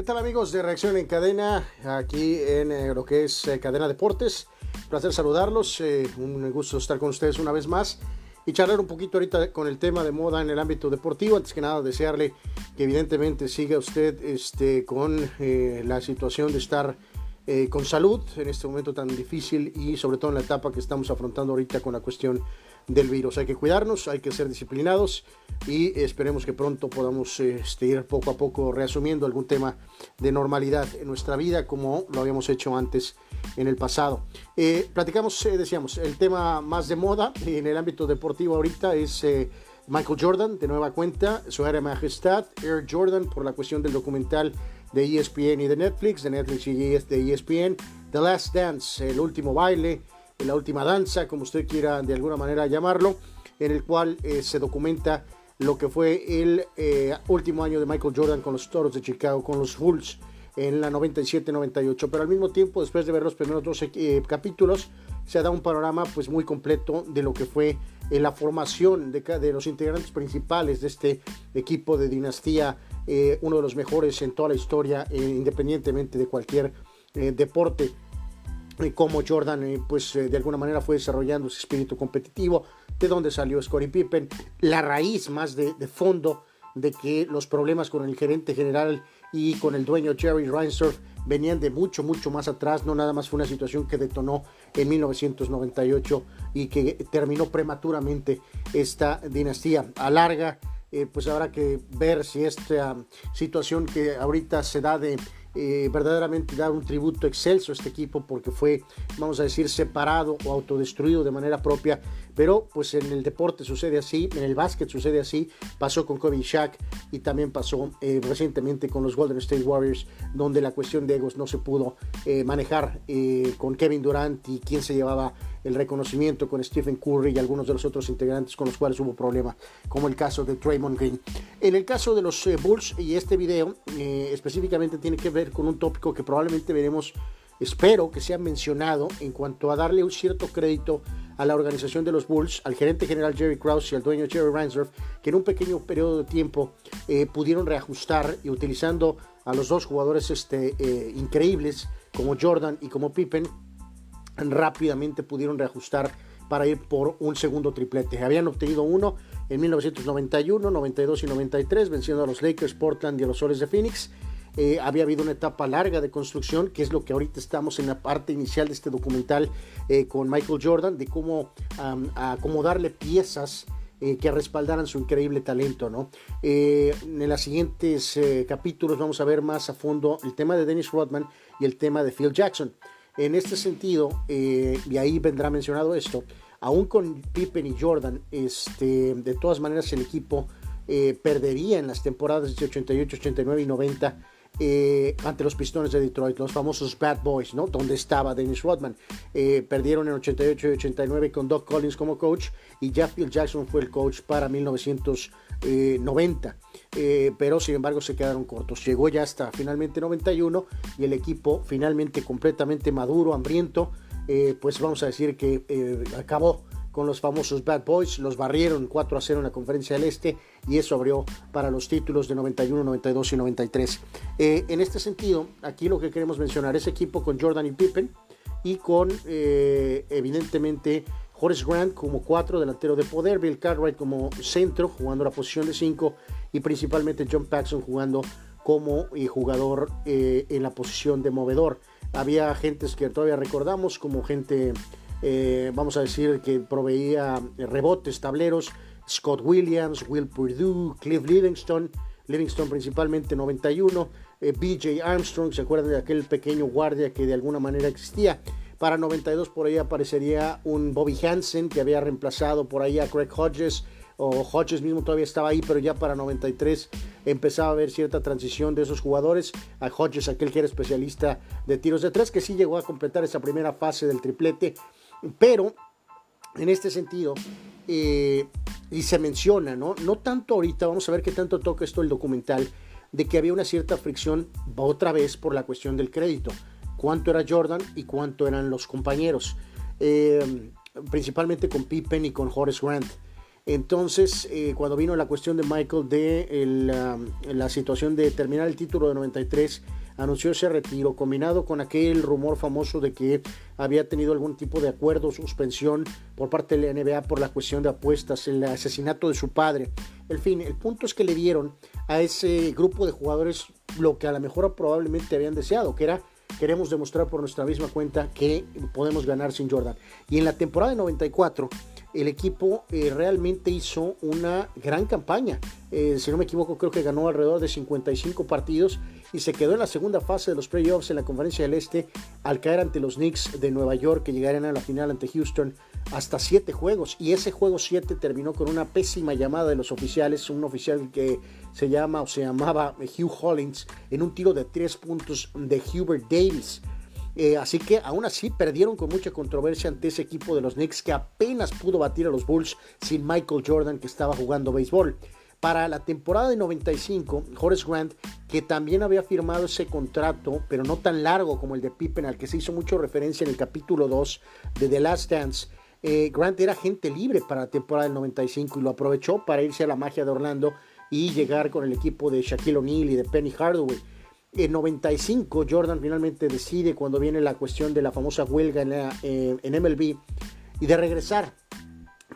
¿Qué tal amigos de Reacción en Cadena? Aquí en eh, lo que es eh, Cadena Deportes. Placer saludarlos, eh, un gusto estar con ustedes una vez más y charlar un poquito ahorita con el tema de moda en el ámbito deportivo. Antes que nada, desearle que evidentemente siga usted este, con la situación de estar con salud en este momento tan difícil y sobre todo en la etapa que estamos afrontando ahorita con la cuestión del virus. Hay que cuidarnos, hay que ser disciplinados y esperemos que pronto podamos este, ir poco a poco reasumiendo algún tema de normalidad en nuestra vida como lo habíamos hecho antes en el pasado. Eh, platicamos, eh, decíamos, el tema más de moda en el ámbito deportivo ahorita es... Eh, Michael Jordan, de nueva cuenta, su área majestad, Air Jordan, por la cuestión del documental de ESPN y de Netflix, de Netflix y de ESPN, The Last Dance, el último baile, la última danza, como usted quiera de alguna manera llamarlo, en el cual eh, se documenta lo que fue el eh, último año de Michael Jordan con los Toros de Chicago, con los Bulls en la 97-98, pero al mismo tiempo, después de ver los primeros dos eh, capítulos, se da un panorama pues muy completo de lo que fue la formación de, de, los integrantes principales de este equipo de dinastía, uno de los mejores en toda la historia, independientemente de cualquier deporte cómo Jordan eh, pues eh, de alguna manera fue desarrollando ese espíritu competitivo, de dónde salió Scottie Pippen, la raíz más de, fondo de que los problemas con el gerente general y con el dueño Jerry Reinsdorf venían de mucho, mucho más atrás, no nada más fue una situación que detonó en 1998 y que terminó prematuramente esta dinastía. A larga, eh, pues habrá que ver si esta situación que ahorita se da de eh, verdaderamente dar un tributo excelso a este equipo porque fue, vamos a decir, separado o autodestruido de manera propia. Pero pues en el deporte sucede así, en el básquet sucede así, pasó con Kobe Shaq y también pasó eh, recientemente con los Golden State Warriors, donde la cuestión de egos no se pudo eh, manejar con Kevin Durant y quién se llevaba el reconocimiento con Stephen Curry y algunos de los otros integrantes con los cuales hubo problema, como el caso de Draymond Green. En el caso de los Bulls y este video específicamente tiene que ver con un tópico que probablemente veremos, espero que sea mencionado en cuanto a darle un cierto crédito a la organización de los Bulls, al gerente general Jerry Krause y al dueño Jerry Reinsdorf, que en un pequeño periodo de tiempo eh, pudieron reajustar y utilizando a los dos jugadores este, eh, increíbles como Jordan y como Pippen, rápidamente pudieron reajustar para ir por un segundo triplete. Habían obtenido uno en 1991, 92 y 93, venciendo a los Lakers, Portland y a los Soles de Phoenix. Eh, había habido una etapa larga de construcción, que es lo que ahorita estamos en la parte inicial de este documental eh, con Michael Jordan, de cómo acomodarle piezas eh, que respaldaran su increíble talento. ¿no? en los siguientes capítulos vamos a ver más a fondo el tema de Dennis Rodman y el tema de Phil Jackson. En este sentido, y ahí vendrá mencionado esto, aún con Pippen y Jordan, este, de todas maneras el equipo perdería en las temporadas de 88, 89 y 90 eh, ante los Pistones de Detroit, los famosos Bad Boys, ¿no? Donde estaba Dennis Rodman. Eh, perdieron en 88 y 89 con Doc Collins como coach y Phil Jackson fue el coach para 1990. Eh, pero sin embargo se quedaron cortos. Llegó ya hasta finalmente 91 y el equipo finalmente completamente maduro, hambriento, pues vamos a decir que acabó con los famosos Bad Boys, los barrieron 4 a 0 en la conferencia del Este y eso abrió para los títulos de 91, 92 y 93. Eh, en este sentido, aquí lo que queremos mencionar es equipo con Jordan y Pippen y con eh, evidentemente Horace Grant como 4 delantero de poder, Bill Cartwright como centro jugando la posición de 5 y principalmente John Paxson jugando como eh, jugador en la posición de movedor. Había agentes que todavía recordamos como gente eh, vamos a decir que proveía rebotes, tableros, Scott Williams, Will Purdue, Cliff Livingston, Livingston principalmente 91, eh, BJ Armstrong, ¿se acuerdan de aquel pequeño guardia que de alguna manera existía? Para 92 por ahí aparecería un Bobby Hansen que había reemplazado por ahí a Craig Hodges, o Hodges mismo todavía estaba ahí, pero ya para 93 empezaba a haber cierta transición de esos jugadores. A Hodges, aquel que era especialista de tiros de tres, que sí llegó a completar esa primera fase del triplete pero en este sentido, eh, y se menciona, ¿no? No tanto ahorita, vamos a ver qué tanto toca esto el documental, de que había una cierta fricción otra vez por la cuestión del crédito. Cuánto era Jordan y cuánto eran los compañeros. Eh, principalmente con Pippen y con Horace Grant. Entonces, eh, cuando vino la cuestión de Michael de la situación de terminar el título de 93, anunció ese retiro, combinado con aquel rumor famoso de que había tenido algún tipo de acuerdo, suspensión por parte de la NBA por la cuestión de apuestas, el asesinato de su padre. En fin, el punto es que le dieron a ese grupo de jugadores lo que a lo mejor probablemente habían deseado, que era queremos demostrar por nuestra misma cuenta que podemos ganar sin Jordan. Y en la temporada de 94 el equipo eh, realmente hizo una gran campaña. Eh, si no me equivoco, creo que ganó alrededor de 55 partidos y se quedó en la segunda fase de los playoffs en la Conferencia del Este al caer ante los Knicks de Nueva York que llegarían a la final ante Houston hasta 7 juegos. Y ese juego 7 terminó con una pésima llamada de los oficiales, un oficial que se llama o se llamaba Hugh Hollins en un tiro de 3 puntos de Hubert Davis. Eh, así que aún así perdieron con mucha controversia ante ese equipo de los Knicks que apenas pudo batir a los Bulls sin Michael Jordan que estaba jugando béisbol. Para la temporada de 95, Horace Grant, que también había firmado ese contrato, pero no tan largo como el de Pippen, al que se hizo mucho referencia en el capítulo 2 de The Last Dance, eh, Grant era agente libre para la temporada del 95 y lo aprovechó para irse a la magia de Orlando y llegar con el equipo de Shaquille O'Neal y de Penny Hardaway. En 95 Jordan finalmente decide cuando viene la cuestión de la famosa huelga en, eh, en MLB y de regresar,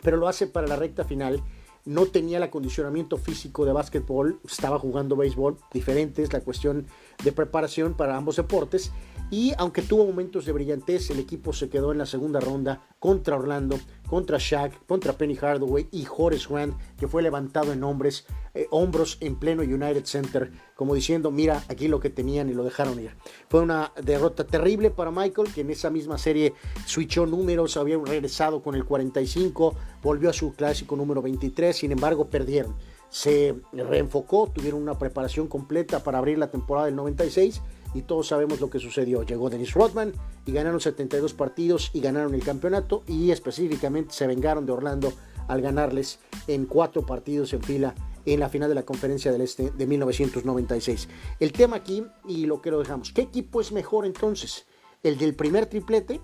pero lo hace para la recta final. No tenía el acondicionamiento físico de básquetbol, estaba jugando béisbol, diferente es la cuestión de preparación para ambos deportes y aunque tuvo momentos de brillantez, el equipo se quedó en la segunda ronda contra Orlando, contra Shaq, contra Penny Hardaway y Horace Grant, que fue levantado en hombres, eh, hombros en pleno United Center, como diciendo, mira, aquí lo que tenían y lo dejaron ir. Fue una derrota terrible para Michael, que en esa misma serie switchó números, había regresado con el 45, volvió a su clásico número 23, sin embargo perdieron. Se reenfocó, tuvieron una preparación completa para abrir la temporada del 96 y todos sabemos lo que sucedió. Llegó Dennis Rodman y ganaron 72 partidos y ganaron el campeonato y específicamente se vengaron de Orlando al ganarles en cuatro partidos en fila en la final de la Conferencia del Este de 1996. El tema aquí y lo que lo dejamos. ¿Qué equipo es mejor entonces? ¿El del primer triplete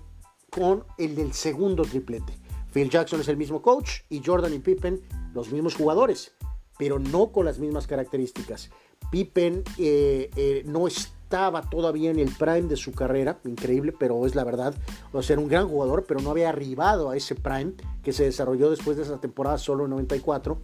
con el del segundo triplete? Phil Jackson es el mismo coach y Jordan y Pippen los mismos jugadores, pero no con las mismas características. Pippen eh, eh, no estaba todavía en el prime de su carrera, increíble, pero es la verdad. O sea, era un gran jugador, pero no había arribado a ese prime que se desarrolló después de esa temporada solo en 94.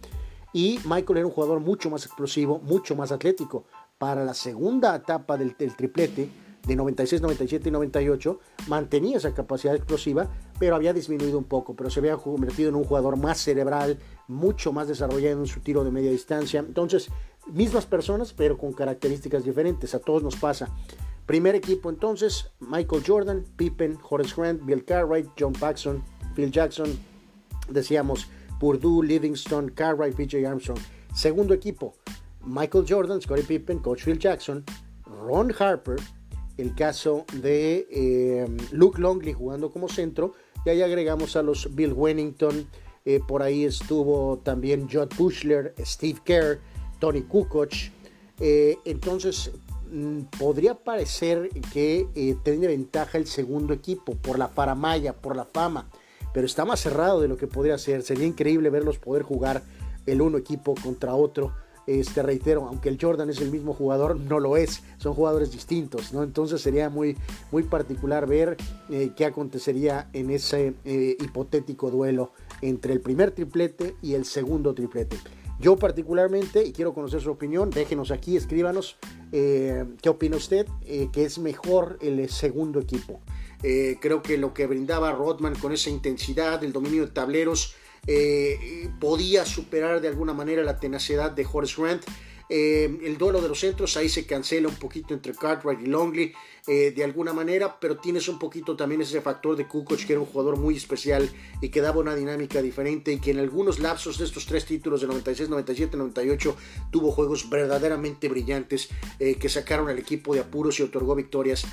Y Michael era un jugador mucho más explosivo, mucho más atlético. Para la segunda etapa del, triplete, de 96, 97 y 98, mantenía esa capacidad explosiva, pero había disminuido un poco, pero se había convertido en un jugador más cerebral, mucho más desarrollado en su tiro de media distancia. Entonces, mismas personas, pero con características diferentes, a todos nos pasa. Primer equipo entonces, Michael Jordan, Pippen, Horace Grant, Bill Cartwright, John Paxson, Phil Jackson, decíamos Purdue, Livingston, Cartwright, PJ Armstrong. Segundo equipo, Michael Jordan, Scottie Pippen, Coach Phil Jackson, Ron Harper, el caso de eh, Luke Longley jugando como centro, y ahí agregamos a los Bill Wennington, eh, por ahí estuvo también Judd Bushler, Steve Kerr, Tony Kukoc. Eh, entonces, mm, podría parecer que tiene ventaja el segundo equipo por la faramaya, por la fama, pero está más cerrado de lo que podría ser. Sería increíble verlos poder jugar el uno equipo contra otro este, reitero, aunque el Jordan es el mismo jugador, no lo es, son jugadores distintos, ¿no? Entonces sería muy, muy particular ver eh, qué acontecería en ese eh, hipotético duelo entre el primer triplete y el segundo triplete. Yo particularmente, y quiero conocer su opinión, déjenos aquí, escríbanos eh, qué opina usted, que es mejor el segundo equipo. Creo que lo que brindaba Rodman con esa intensidad, el dominio de tableros, eh, podía superar de alguna manera la tenacidad de Horace Grant. Eh, el duelo de los centros ahí se cancela un poquito entre Cartwright y Longley. Eh, de alguna manera, pero tienes un poquito también ese factor de Kukoc, que era un jugador muy especial y que daba una dinámica diferente y que en algunos lapsos de estos tres títulos de 96, 97, 98 tuvo juegos verdaderamente brillantes eh, que sacaron al equipo de apuros y otorgó victorias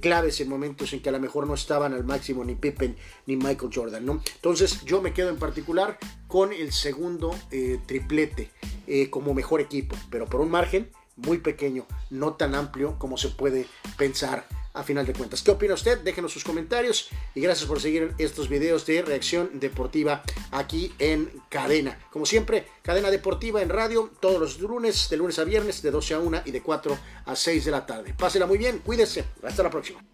claves en momentos en que a lo mejor no estaban al máximo ni Pippen ni Michael Jordan, ¿no? Entonces yo me quedo en particular con el segundo triplete como mejor equipo, pero por un margen muy pequeño, no tan amplio como se puede pensar a final de cuentas. ¿Qué opina usted? Déjenos sus comentarios y gracias por seguir estos videos de reacción deportiva aquí en Cadena. Como siempre, Cadena Deportiva en radio todos los lunes, de lunes a viernes, de 12 a 1 y de 4 a 6 de la tarde. Pásela muy bien, cuídese. Hasta la próxima.